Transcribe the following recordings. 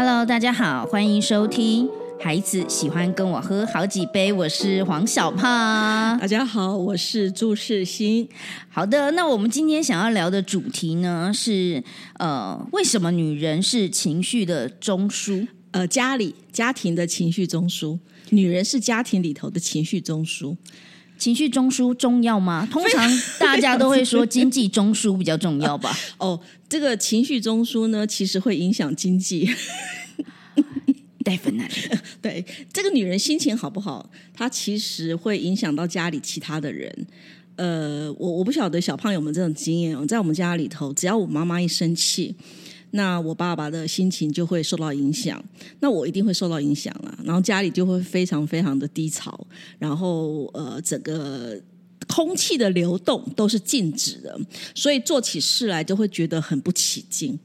Hello，大家好，欢迎收听。孩子喜欢跟我喝好几杯，我是黄小胖。大家好，我是朱世新。好的，那我们今天想要聊的主题呢是呃，为什么女人是情绪的中枢？呃，家里家庭的情绪中枢，女人是家庭里头的情绪中枢。情绪中枢重要吗？通常大家都会说 经济中枢比较重要吧。哦，这个情绪中枢呢，其实会影响经济。Definitely，对这个女人心情好不好，她其实会影响到家里其他的人。呃，我我不晓得小胖有没有这种经验哦，在我们家里头，只要我妈妈一生气。那我爸爸的心情就会受到影响，那我一定会受到影响了，然后家里就会非常非常的低潮，然后呃，整个空气的流动都是静止的，所以做起事来就会觉得很不起劲。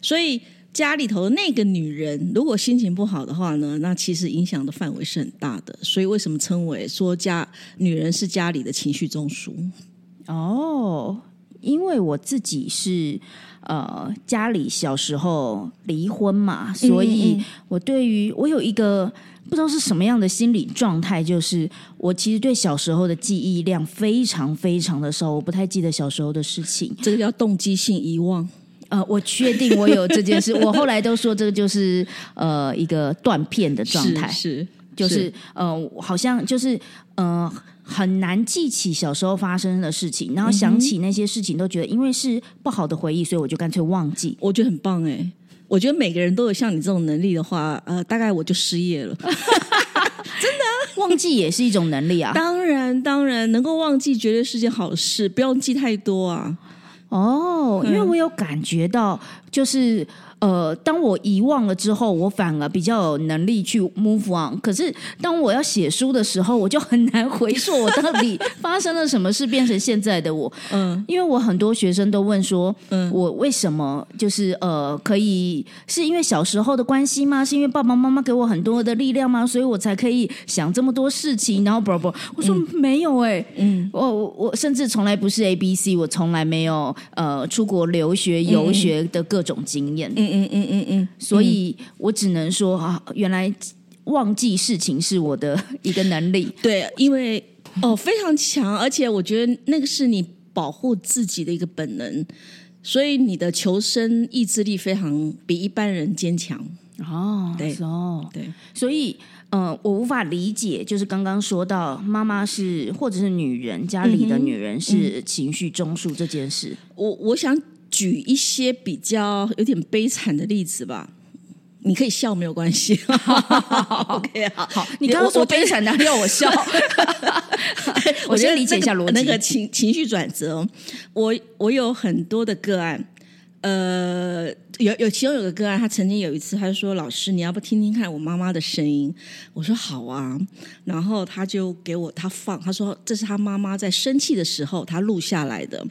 所以家里头那个女人如果心情不好的话呢，那其实影响的范围是很大的。所以为什么称为说家女人是家里的情绪中枢？哦，因为我自己是。呃，家里小时候离婚嘛，所以我对于我有一个不知道是什么样的心理状态，就是我其实对小时候的记忆量非常非常的少，我不太记得小时候的事情。这个叫动机性遗忘。呃，我确定我有这件事，我后来都说这个就是呃一个断片的状态，是就是呃好像就是呃。很难记起小时候发生的事情，然后想起那些事情都觉得因为是不好的回忆，所以我就干脆忘记。我觉得很棒哎！我觉得每个人都有像你这种能力的话，呃，大概我就失业了。真的，忘记也是一种能力啊！当然，当然，能够忘记绝对是件好事，不用记太多啊。哦，因为我有感觉到，就是。呃，当我遗忘了之后，我反而比较有能力去 move on。可是当我要写书的时候，我就很难回溯我到底发生了什么事，变成现在的我。嗯，因为我很多学生都问说，嗯，我为什么就是呃，可以是因为小时候的关系吗？是因为爸爸妈妈给我很多的力量吗？所以我才可以想这么多事情？然后不不，我说没有哎，嗯，我我甚至从来不是 A B C，我从来没有呃出国留学游学的各种经验。嗯。嗯嗯嗯嗯，所以我只能说啊，原来忘记事情是我的一个能力。对，因为哦非常强，而且我觉得那个是你保护自己的一个本能，所以你的求生意志力非常比一般人坚强。哦，对哦，对，所以嗯，我无法理解，就是刚刚说到妈妈是或者是女人家里的女人是情绪中枢这件事，我我想。举一些比较有点悲惨的例子吧，你可以笑没有关系。OK，好，好，你刚刚说悲惨 的要我笑，我先理解一下逻辑。那个情情绪转折，我我有很多的个案，呃，有有其中有个个案，他曾经有一次，他就说：“老师，你要不听听看我妈妈的声音？”我说：“好啊。”然后他就给我他放，他说：“这是他妈妈在生气的时候他录下来的。”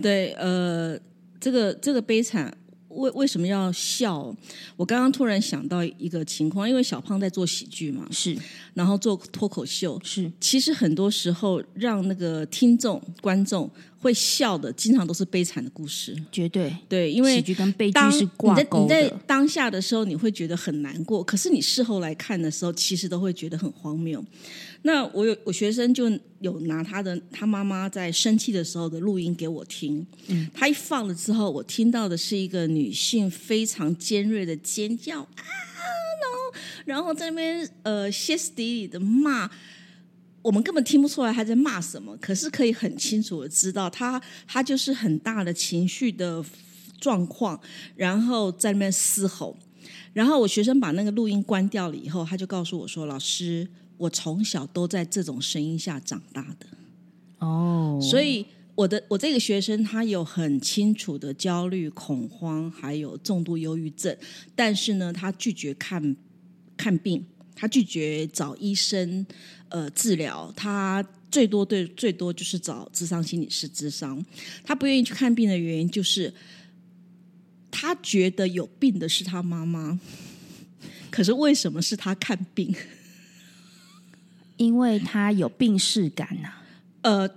对，呃。这个这个悲惨，为为什么要笑？我刚刚突然想到一个情况，因为小胖在做喜剧嘛，是，然后做脱口秀，是。其实很多时候，让那个听众观众会笑的，经常都是悲惨的故事，绝对对，因为喜剧跟悲剧是挂钩的。你在当下的时候，你会觉得很难过，可是你事后来看的时候，其实都会觉得很荒谬。那我有我学生就有拿他的他妈妈在生气的时候的录音给我听，嗯，他一放了之后，我听到的是一个女性非常尖锐的尖叫啊，然后然后在那边呃歇斯底里的骂，我们根本听不出来他在骂什么，可是可以很清楚的知道他他就是很大的情绪的状况，然后在那边嘶吼，然后我学生把那个录音关掉了以后，他就告诉我说：“老师。”我从小都在这种声音下长大的，哦，所以我的我这个学生他有很清楚的焦虑、恐慌，还有重度忧郁症，但是呢，他拒绝看看病，他拒绝找医生呃治疗，他最多对最多就是找智商心理师智商，他不愿意去看病的原因就是他觉得有病的是他妈妈，可是为什么是他看病？因为他有病逝感呐，呃，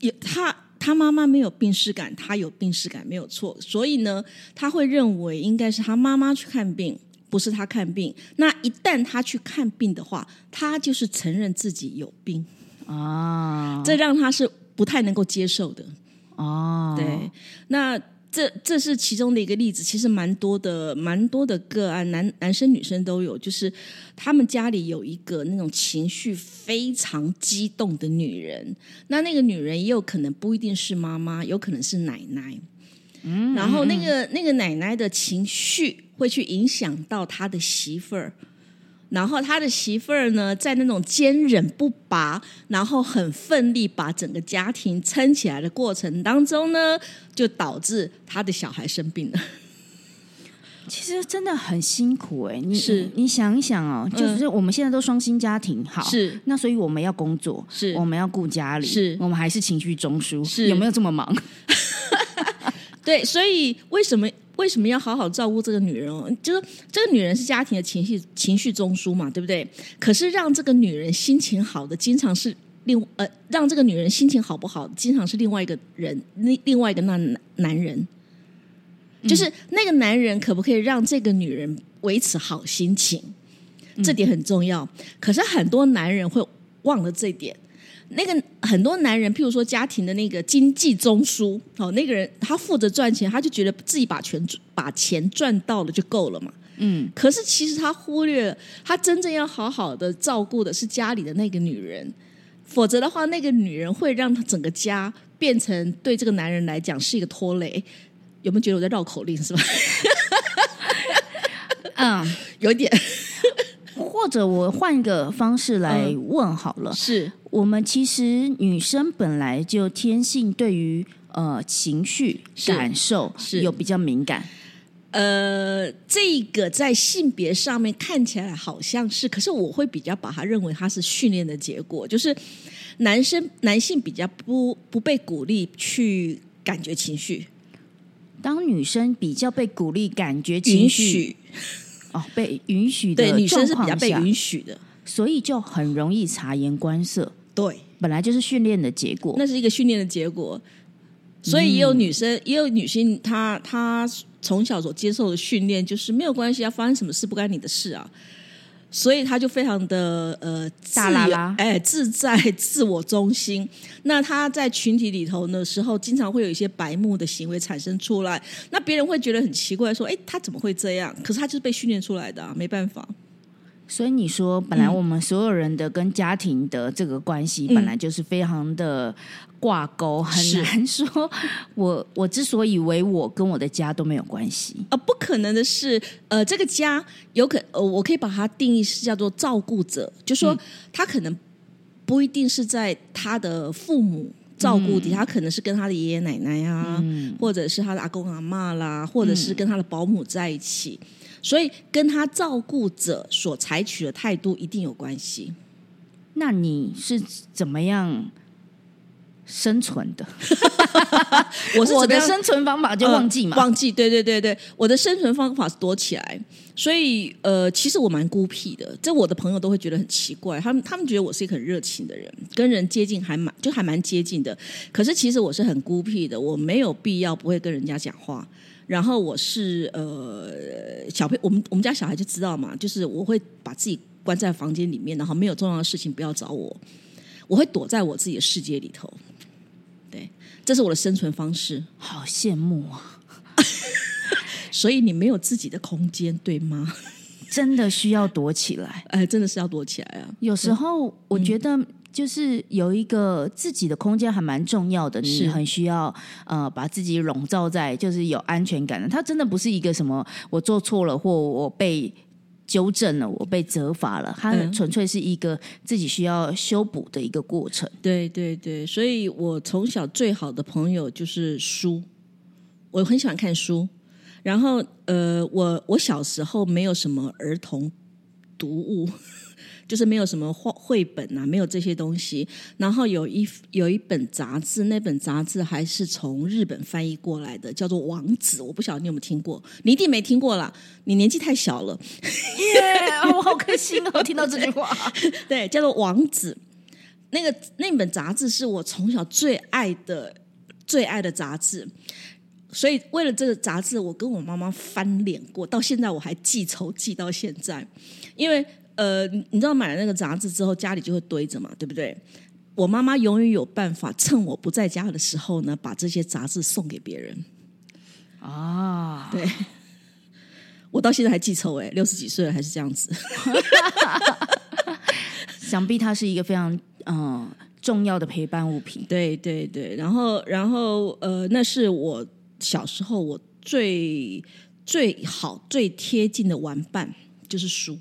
有他他妈妈没有病逝感，他有病逝感没有错，所以呢，他会认为应该是他妈妈去看病，不是他看病。那一旦他去看病的话，他就是承认自己有病。啊，这让他是不太能够接受的。哦，对，那这这是其中的一个例子，其实蛮多的，蛮多的个案，男男生女生都有，就是他们家里有一个那种情绪非常激动的女人，那那个女人也有可能不一定是妈妈，有可能是奶奶，嗯，然后那个那个奶奶的情绪会去影响到他的媳妇儿。然后他的媳妇儿呢，在那种坚忍不拔，然后很奋力把整个家庭撑起来的过程当中呢，就导致他的小孩生病了。其实真的很辛苦哎，你是你想一想哦，就是我们现在都双薪家庭，好是那所以我们要工作，是我们要顾家里，是我们还是情绪中枢，是有没有这么忙？对，所以为什么为什么要好好照顾这个女人哦？就是这个女人是家庭的情绪情绪中枢嘛，对不对？可是让这个女人心情好的，经常是另呃，让这个女人心情好不好，经常是另外一个人，另另外一个那男人，就是那个男人可不可以让这个女人维持好心情？这点很重要。可是很多男人会忘了这点。那个很多男人，譬如说家庭的那个经济中枢，哦，那个人他负责赚钱，他就觉得自己把钱把钱赚到了就够了嘛。嗯，可是其实他忽略了，他真正要好好的照顾的是家里的那个女人，否则的话，那个女人会让他整个家变成对这个男人来讲是一个拖累。有没有觉得我在绕口令是吧？嗯，有点。或者我换一个方式来问好了，是我们其实女生本来就天性对于呃情绪感受是有比较敏感。呃，这个在性别上面看起来好像是，可是我会比较把它认为它是训练的结果，就是男生男性比较不不被鼓励去感觉情绪，当女生比较被鼓励感觉情绪。哦，被允许的对女生是比较被允许的，所以就很容易察言观色。对，本来就是训练的结果，那是一个训练的结果。所以也有女生，也有女性，她她从小所接受的训练就是没有关系，要发生什么事不干你的事啊。所以她就非常的呃大啦啦，哎，自在、自我中心。那她在群体里头的时候，经常会有一些白目的行为产生出来。那别人会觉得很奇怪，说：“哎，她怎么会这样？”可是她就是被训练出来的，没办法。所以你说，本来我们所有人的跟家庭的这个关系，本来就是非常的挂钩，很难说。我我之所以为我跟我的家都没有关系。啊，不可能的是，呃，这个家有可呃，我可以把它定义是叫做照顾者，就说他可能不一定是在他的父母照顾底下，他可能是跟他的爷爷奶奶啊，或者是他的阿公阿妈啦，或者是跟他的保姆在一起。所以跟他照顾者所采取的态度一定有关系。那你是怎么样生存的？我是我的生存方法就忘记嘛？忘记，对对对对，我的生存方法是躲起来。所以呃，其实我蛮孤僻的，这我的朋友都会觉得很奇怪。他们他们觉得我是一个很热情的人，跟人接近还蛮就还蛮接近的。可是其实我是很孤僻的，我没有必要不会跟人家讲话。然后我是呃小朋我们我们家小孩就知道嘛，就是我会把自己关在房间里面，然后没有重要的事情不要找我，我会躲在我自己的世界里头。对，这是我的生存方式。好羡慕啊！所以你没有自己的空间，对吗？真的需要躲起来。哎，真的是要躲起来啊！有时候我觉得。就是有一个自己的空间还蛮重要的，你很需要呃把自己笼罩在就是有安全感的。它真的不是一个什么我做错了或我被纠正了，我被责罚了，它纯粹是一个自己需要修补的一个过程。对对对，所以我从小最好的朋友就是书，我很喜欢看书。然后呃，我我小时候没有什么儿童读物。就是没有什么绘绘本啊，没有这些东西。然后有一有一本杂志，那本杂志还是从日本翻译过来的，叫做《王子》。我不晓得你有没有听过，你一定没听过啦，你年纪太小了。耶，我好开心哦，听到这句话。对，叫做《王子》。那个那本杂志是我从小最爱的最爱的杂志。所以为了这个杂志，我跟我妈妈翻脸过，到现在我还记仇记到现在。因为呃，你知道买了那个杂志之后，家里就会堆着嘛，对不对？我妈妈永远有办法趁我不在家的时候呢，把这些杂志送给别人。啊，对，我到现在还记仇哎，六十几岁了还是这样子。想必它是一个非常嗯重要的陪伴物品。对对对，然后然后呃，那是我小时候我最最好最贴近的玩伴就是书。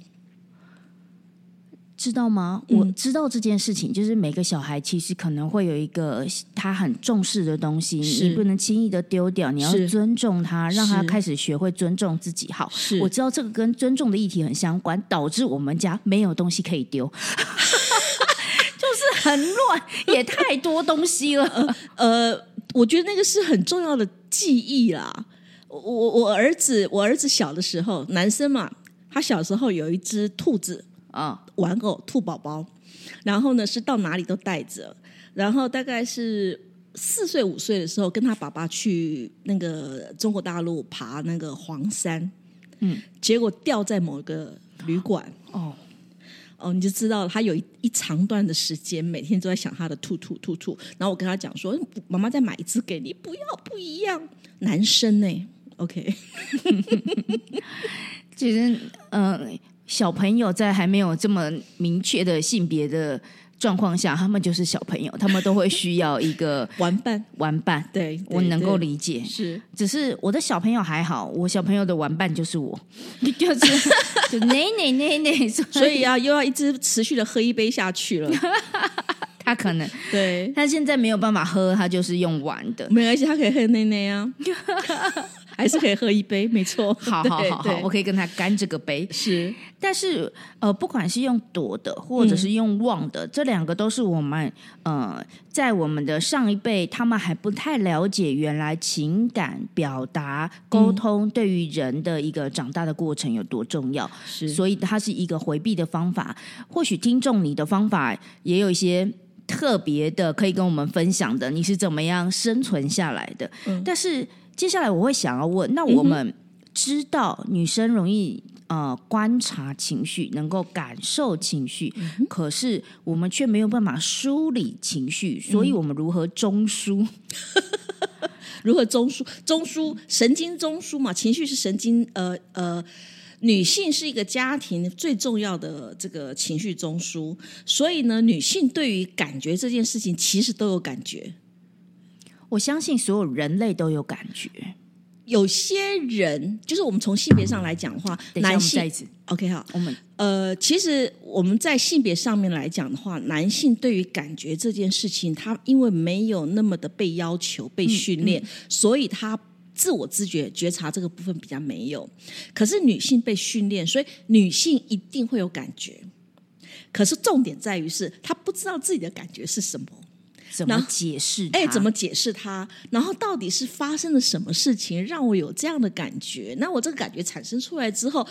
知道吗？我知道这件事情，就是每个小孩其实可能会有一个他很重视的东西，你不能轻易的丢掉，你要尊重他，让他开始学会尊重自己。好，我知道这个跟尊重的议题很相关，导致我们家没有东西可以丢，就是很乱，也太多东西了。呃，我觉得那个是很重要的记忆啦。我我儿子，我儿子小的时候，男生嘛，他小时候有一只兔子。啊，玩偶兔宝宝，然后呢是到哪里都带着，然后大概是四岁五岁的时候，跟他爸爸去那个中国大陆爬那个黄山，嗯，结果掉在某个旅馆，哦。哦，你就知道他有一一长段的时间，每天都在想他的兔兔兔兔，然后我跟他讲说，妈妈再买一只给你，不要不一样，男生呢，OK，其实嗯。小朋友在还没有这么明确的性别的状况下，他们就是小朋友，他们都会需要一个 玩伴。玩伴，对我能够理解。是，只是我的小朋友还好，我小朋友的玩伴就是我，就是就奶奶奶奶，所以 啊又要一直持续的喝一杯下去了。他可能对他现在没有办法喝，他就是用玩的，没关系，他可以喝奶奶啊。还是可以喝一杯，没错。好好好好，我可以跟他干这个杯。是，但是呃，不管是用躲的，或者是用忘的，这两个都是我们呃，在我们的上一辈，他们还不太了解原来情感表达、沟通对于人的一个长大的过程有多重要。是，所以它是一个回避的方法。或许听众你的方法也有一些特别的，可以跟我们分享的。你是怎么样生存下来的？嗯，但是。接下来我会想要问，那我们知道女生容易呃观察情绪，能够感受情绪，可是我们却没有办法梳理情绪，所以我们如何中枢？如何中枢？中枢神经中枢嘛？情绪是神经呃呃，女性是一个家庭最重要的这个情绪中枢，所以呢，女性对于感觉这件事情其实都有感觉。我相信所有人类都有感觉。有些人就是我们从性别上来讲的话，男性 OK 好，我们呃，其实我们在性别上面来讲的话，男性对于感觉这件事情，他因为没有那么的被要求、被训练，所以他自我知觉、觉察这个部分比较没有。可是女性被训练，所以女性一定会有感觉。可是重点在于是，她不知道自己的感觉是什么。怎么解释？哎，怎么解释它？然后到底是发生了什么事情让我有这样的感觉？那我这个感觉产生出来之后，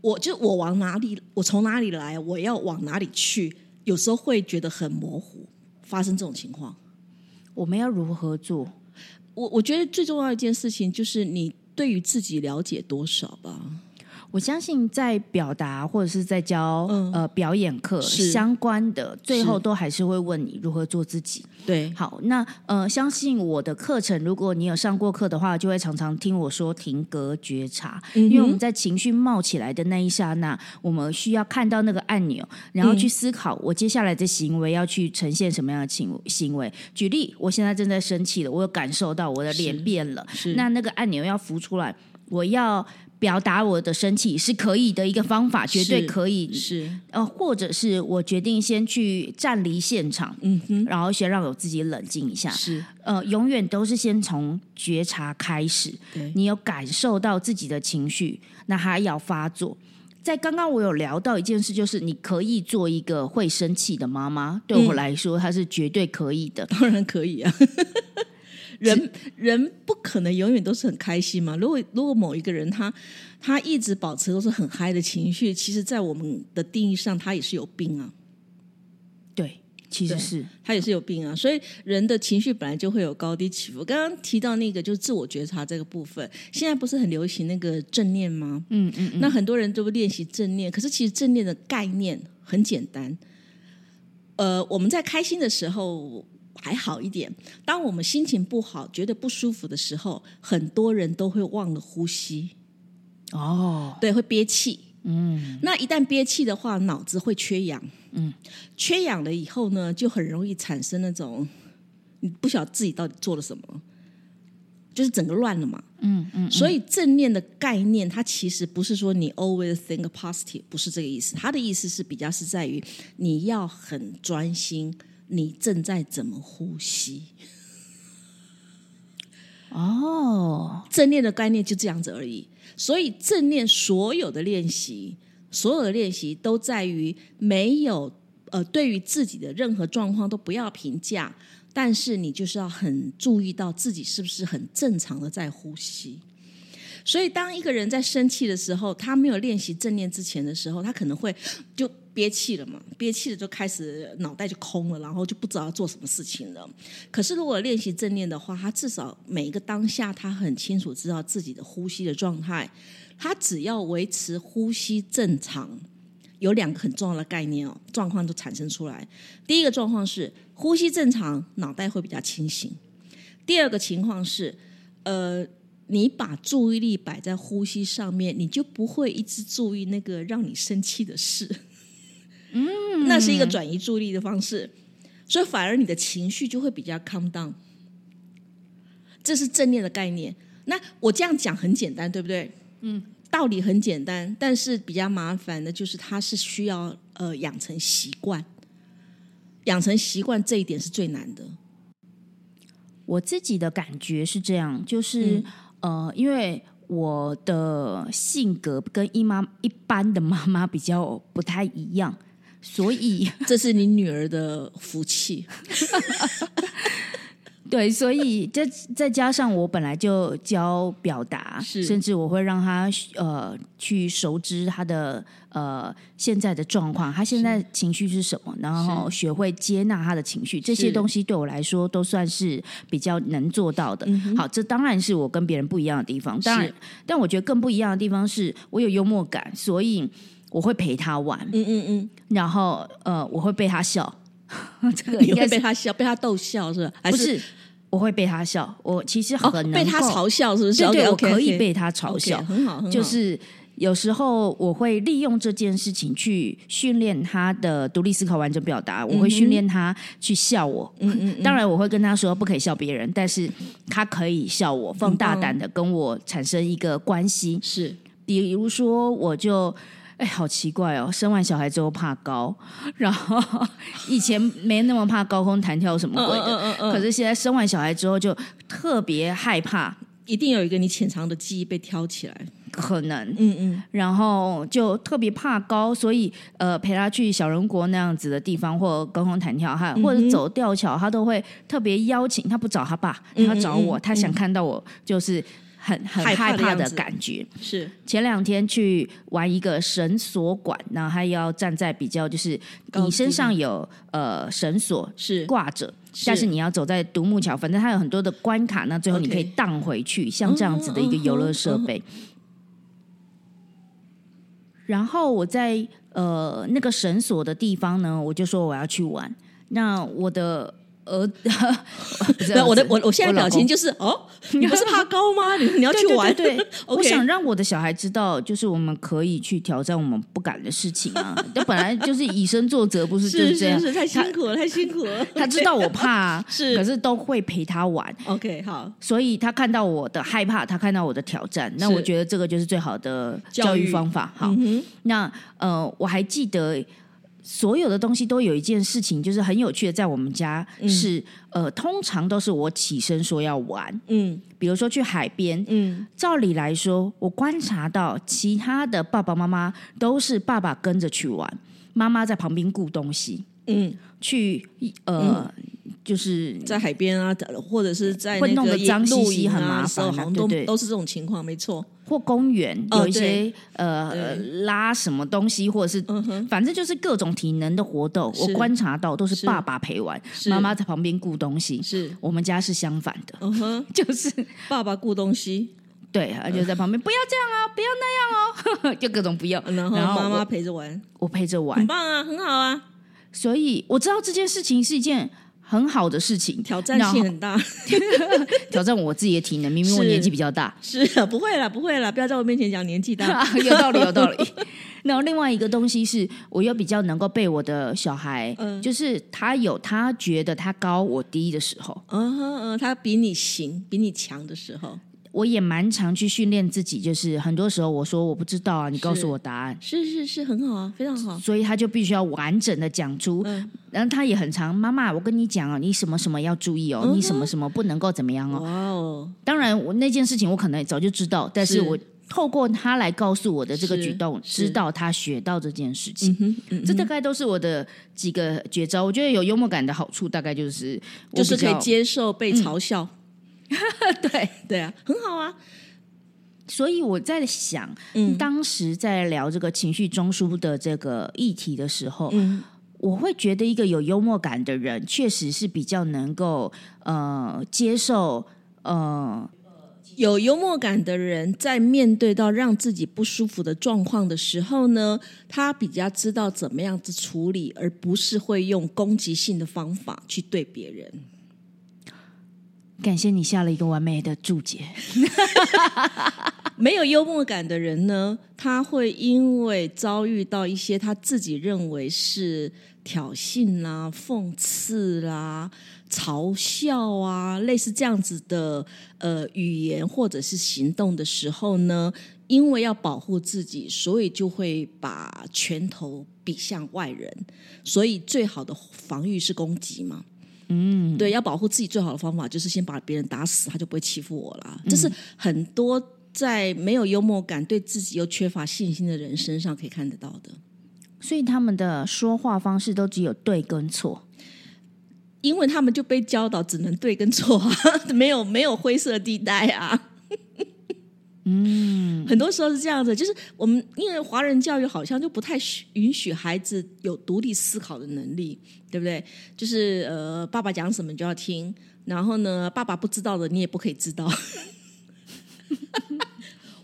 我就我往哪里？我从哪里来？我要往哪里去？有时候会觉得很模糊。发生这种情况，我们要如何做？我我觉得最重要一件事情就是你对于自己了解多少吧。我相信在表达或者是在教呃表演课相关的，最后都还是会问你如何做自己。对，好，那呃，相信我的课程，如果你有上过课的话，就会常常听我说停格觉察，因为我们在情绪冒起来的那一刹那，我们需要看到那个按钮，然后去思考我接下来的行为要去呈现什么样的行行为。举例，我现在正在生气了，我有感受到我的脸变了，那那个按钮要浮出来，我要。表达我的生气是可以的一个方法，绝对可以。是呃，或者是我决定先去站离现场，嗯哼，然后先让我自己冷静一下。是呃，永远都是先从觉察开始。你有感受到自己的情绪，那还要发作。在刚刚我有聊到一件事，就是你可以做一个会生气的妈妈。对我来说，她是绝对可以的。当然可以啊。人人不可能永远都是很开心嘛。如果如果某一个人他他一直保持都是很嗨的情绪，其实，在我们的定义上，他也是有病啊。对，其实是他也是有病啊，所以人的情绪本来就会有高低起伏。刚刚提到那个就是自我觉察这个部分，现在不是很流行那个正念吗？嗯嗯嗯，那很多人都练习正念，可是其实正念的概念很简单。呃，我们在开心的时候还好一点，当我们心情不好、觉得不舒服的时候，很多人都会忘了呼吸，哦，对，会憋气。嗯那一旦憋气的话，脑子会缺氧。嗯，缺氧了以后呢，就很容易产生那种你不晓得自己到底做了什么，就是整个乱了嘛。嗯嗯，所以正念的概念，它其实不是说你 always think positive，不是这个意思。它的意思是比较是在于你要很专心，你正在怎么呼吸。哦，正念的概念就这样子而已。所以正念所有的练习，所有的练习都在于没有呃，对于自己的任何状况都不要评价，但是你就是要很注意到自己是不是很正常的在呼吸。所以，当一个人在生气的时候，他没有练习正念之前的时候，他可能会就憋气了嘛，憋气了就开始脑袋就空了，然后就不知道要做什么事情了。可是，如果练习正念的话，他至少每一个当下，他很清楚知道自己的呼吸的状态。他只要维持呼吸正常，有两个很重要的概念哦，状况都产生出来。第一个状况是呼吸正常，脑袋会比较清醒；第二个情况是，呃。你把注意力摆在呼吸上面，你就不会一直注意那个让你生气的事。嗯，那是一个转移注意力的方式，所以反而你的情绪就会比较 calm down。这是正念的概念。那我这样讲很简单，对不对？嗯，道理很简单，但是比较麻烦的就是它是需要呃养成习惯，养成习惯这一点是最难的。我自己的感觉是这样，就是、呃，因为我的性格跟一妈一般的妈妈比较不太一样，所以这是你女儿的福气。对，所以再再加上我本来就教表达，甚至我会让他呃去熟知他的呃现在的状况，他现在情绪是什么，然后学会接纳他的情绪，这些是。东西对我来说都算是比较能做到的。好，这当然是我跟别人不一样的地方，当然是，但我觉得更不一样的地方是我有幽默感，所以我会陪他玩，嗯嗯嗯，然后呃我会被他笑，这个应该被他笑，被他逗笑是吧？还不是？我会被他笑，我其实哦很能被他嘲笑，是不是？对我可以被他嘲笑很好，很好。就是有时候我会利用这件事情去训练他的独立思考、完整表达，我会训练他去笑我。嗯嗯，当然，我会跟他说不可以笑别人，但是他可以笑我，放大胆的跟我产生一个关系。是比如说，我就。哎，好奇怪哦！生完小孩之后怕高，然后 以前没那么怕高空弹跳什么鬼的，嗯嗯嗯嗯可是现在生完小孩之后就特别害怕，一定有一个你潜藏的记忆被挑起来。可能嗯嗯，然后就特别怕高，所以呃陪他去小人国那样子的地方，或高空弹跳，嗯哈，或者走吊桥，他都会特别邀请。他不找他爸，嗯他找我，他想看到我，就是很很害怕的感觉。是前两天去玩一个绳索馆，然后还要站在比较，就是你身上有呃绳索是挂着。但是你要走在独木桥，反正它有很多的关卡，那最后你可以荡回去，像这样子的一个游乐设备。然后我在呃那个绳索的地方呢，我就说我要去玩。那我的儿，不是对，我的我我现在表情就是哦，你不是怕高吗？你 你要去玩？对对对对 OK 我想让我的小孩知道，就是我们可以去挑战我们不敢的事情啊。那 本来就是以身作则，不是就是这样？是是，太辛苦了，太辛苦了。他知道我怕、啊，是可是都会陪他玩。OK，好，所以他看到我的害怕，他看到我的挑战，那我觉得这个就是最好的教育方法。好，嗯哼，那呃，我还记得所有的东西都有一件事情，就是很有趣的，在我们家是、呃，通常都是我起身说要玩，嗯。比如说去海边，嗯，照理来说，我观察到其他的爸爸妈妈都是爸爸跟着去玩，妈妈在旁边顾东西，嗯，去呃。就是在海边啊，或者是在会弄得那个野脏兮兮露营很麻烦啊好像都对对都是这种情况，没错。或公园哦有一些呃呃拉什么东西，或者是嗯反正就是各种体能的活动，我是。观察到都是是。爸爸陪玩，是。妈妈在旁边顾东西。是，我们家是相反的，嗯哼，就是爸爸顾东西，对，他就在旁边不要这样哦，不要那样哦，就各种不要。然后妈妈陪着玩，我陪着玩很，棒啊，很好啊，所以我知道这件事情是一件很好的事情，挑战性很大。挑战我自己的体能。明明我年纪比较大，是啊，不会啦，不会啦，不要在我面前讲年纪大。有道理，有道理。然后另外一个东西是，我又比较能够被我的小孩，嗯就是他有他觉得他高我低的时候，嗯哼嗯，他比你行，比你强的时候，我也蛮常去训练自己。就是很多时候我说我不知道啊，你告诉我答案，是是是，很好啊，非常好。所以他就必须要完整的讲出。嗯然后他也很常，妈妈，我跟你讲哦，你什么什么要注意哦，嗯你什么什么不能够怎么样哦。哇哦，当然，我那件事情我可能早就知道，但是是我透过他来告诉我的这个举动，知道他学到这件事情。嗯，嗯这大概都是我的几个绝招。我觉得有幽默感的好处，大概就是就是可以接受被嘲笑。对。对啊，很好啊。所以我在想，嗯当时在聊这个情绪中枢的这个议题的时候，嗯，我会觉得一个有幽默感的人，确实是比较能够呃接受呃有幽默感的人，在面对到让自己不舒服的状况的时候呢，他比较知道怎么样子处理，而不是会用攻击性的方法去对别人。感谢你下了一个完美的注解。没有幽默感的人呢，他会因为遭遇到一些他自己认为是挑衅啦、讽刺啦、嘲笑啊，类似这样子的呃语言或者是行动的时候呢，因为要保护自己，所以就会把拳头比向外人，所以最好的防御是攻击嘛。嗯，对，要保护自己最好的方法就是先把别人打死，他就不会欺负我了。这是很多在没有幽默感、对自己又缺乏信心的人身上可以看得到的。所以他们的说话方式都只有对跟错。因为他们就被教导只能对跟错啊，没有没有灰色地带啊。嗯，很多时候是这样子，就是我们因为华人教育好像就不太许允许孩子有独立思考的能力，对不对？就是呃，爸爸讲什么你就要听，然后呢，爸爸不知道的你也不可以知道。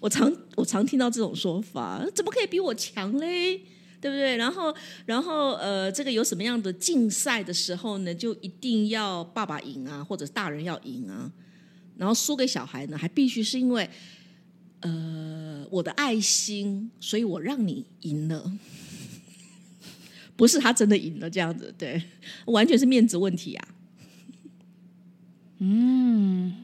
我常我常听到这种说法，怎么可以比我强嘞？对不对？然后，然后，呃，这个有什么样的竞赛的时候呢，就一定要爸爸赢啊，或者大人要赢啊。然后输给小孩呢，还必须是因为，呃，我的爱心，所以我让你赢了，不是他真的赢了这样子，对，完全是面子问题啊。嗯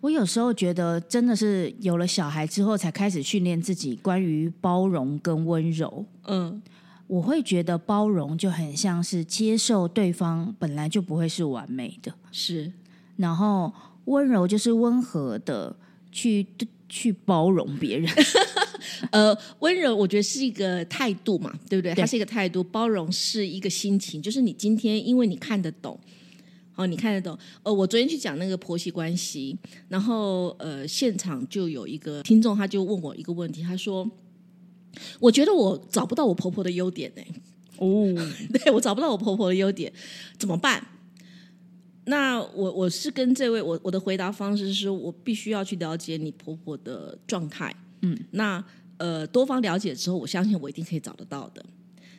我有时候觉得，真的是有了小孩之后，才开始训练自己关于包容跟温柔。嗯，我会觉得包容就很像是接受对方本来就不会是完美的，是然后温柔就是温和的去去包容别人。呃，温柔我觉得是一个态度嘛，对不对？对它是一个态度，包容是一个心情，就是你今天因为你看得懂。哦，你看得懂？呃，我昨天去讲那个婆媳关系，然后呃，现场就有一个听众，他就问我一个问题，他说：“我觉得我找不到我婆婆的优点呢、哦，对我找不到我婆婆的优点，怎么办？那我我是跟这位我我的回答方式是我必须要去了解你婆婆的状态，嗯，那呃多方了解之后，我相信我一定可以找得到的。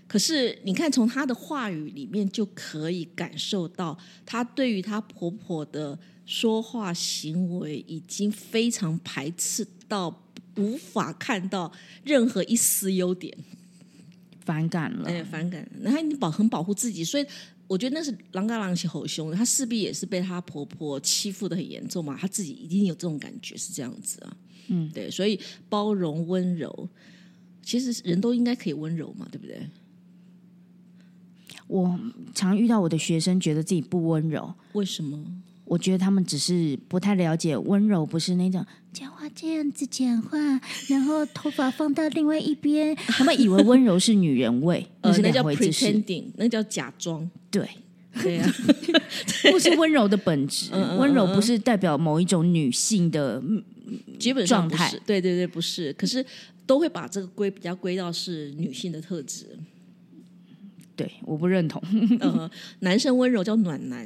可是你看，从她的话语里面就可以感受到，她对于她婆婆的说话行为已经非常排斥到无法看到任何一丝优点。反感了。哎，反感。然后你保很保护自己，所以我觉得那是狼嘎狼起吼凶的，她势必也是被她婆婆欺负的很严重嘛，她自己一定有这种感觉，是这样子啊。嗯，对，所以包容温柔，其实人都应该可以温柔嘛，对不对？我常遇到我的学生觉得自己不温柔，为什么？我觉得他们只是不太了解温柔，不是那种讲话这样子讲话，然后头发放到另外一边，他们以为温柔是女人味，那叫两回之事。pretending，那叫假装。对，对呀、不是温柔的本质，温柔不是代表某一种女性的，嗯基本状态，对对对，不是。可是都会把这个归比较归到是女性的特质。对，我不认同。呃，男生温柔叫暖男，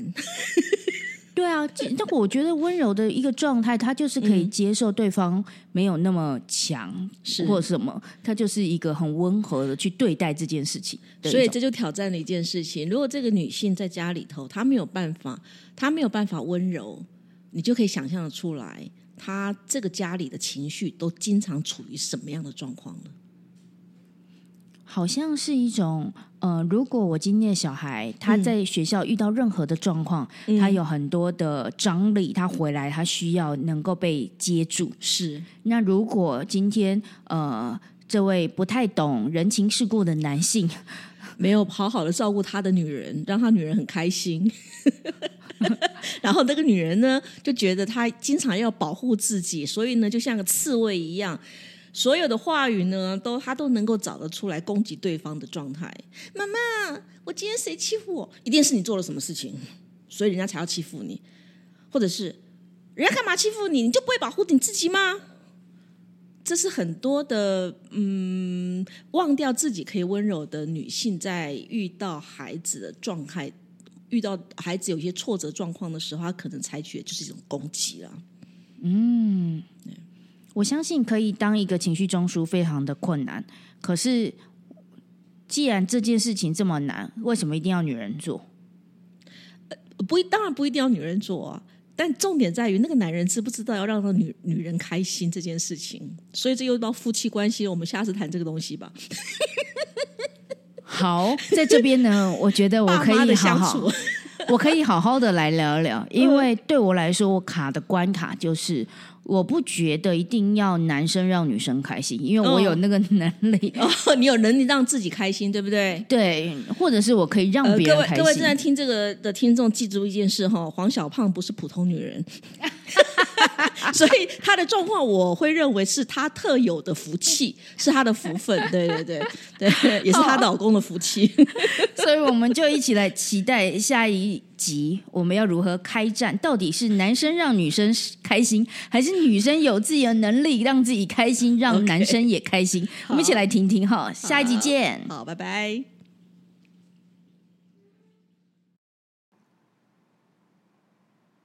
对啊，这但我觉得温柔的一个状态，他就是可以接受对方没有那么强，是或什么，他就是一个很温和的去对待这件事情。所以这就挑战了一件事情：如果这个女性在家里头，她没有办法，她没有办法温柔，你就可以想象的出来，她这个家里的情绪都经常处于什么样的状况了？好像是一种，呃，如果我今天的小孩他在学校遇到任何的状况，他有很多的张力，他回来他需要能够被接住。是那如果今天呃，这位不太懂人情世故的男性，没有好好的照顾他的女人，让他女人很开心。然后那个女人呢，就觉得她经常要保护自己，所以呢，就像个刺猬一样，所有的话语呢，都他都能够找得出来攻击对方的状态。妈妈，我今天谁欺负我？一定是你做了什么事情，所以人家才要欺负你，或者是人家干嘛欺负你？你就不会保护你自己吗？这是很多的，嗯，忘掉自己可以温柔的女性，在遇到孩子的状态，遇到孩子有一些挫折状况的时候，她可能采取的就是一种攻击了。我相信可以当一个情绪中枢非常的困难。可是，既然这件事情这么难，为什么一定要女人做？不一，当然不一定要女人做啊，但重点在于那个男人知不知道要让那女女人开心这件事情。所以这又到夫妻关系了，我们下次谈这个东西吧。好，在这边呢，我觉得我可以好好，我可以好好的来聊一聊，因为对我来说，我卡的关卡就是。我不觉得一定要男生让女生开心，因为我哦有那个能力，哦，你有能力让自己开心，对不对？对，或者是我可以让别人开心。位各位正在听这个的听众，记住一件事哈，黄小胖不是普通女人，所以他的状况我会认为是他特有的福气，是他的福分，对对对 对，也是她老公的福气。所以我们就一起来期待下一集我们要如何开战？到底是男生让女生开心，还是女生有自己的能力让自己开心，让男生也开心？我们一起来听听哈，下一集见。好，拜拜。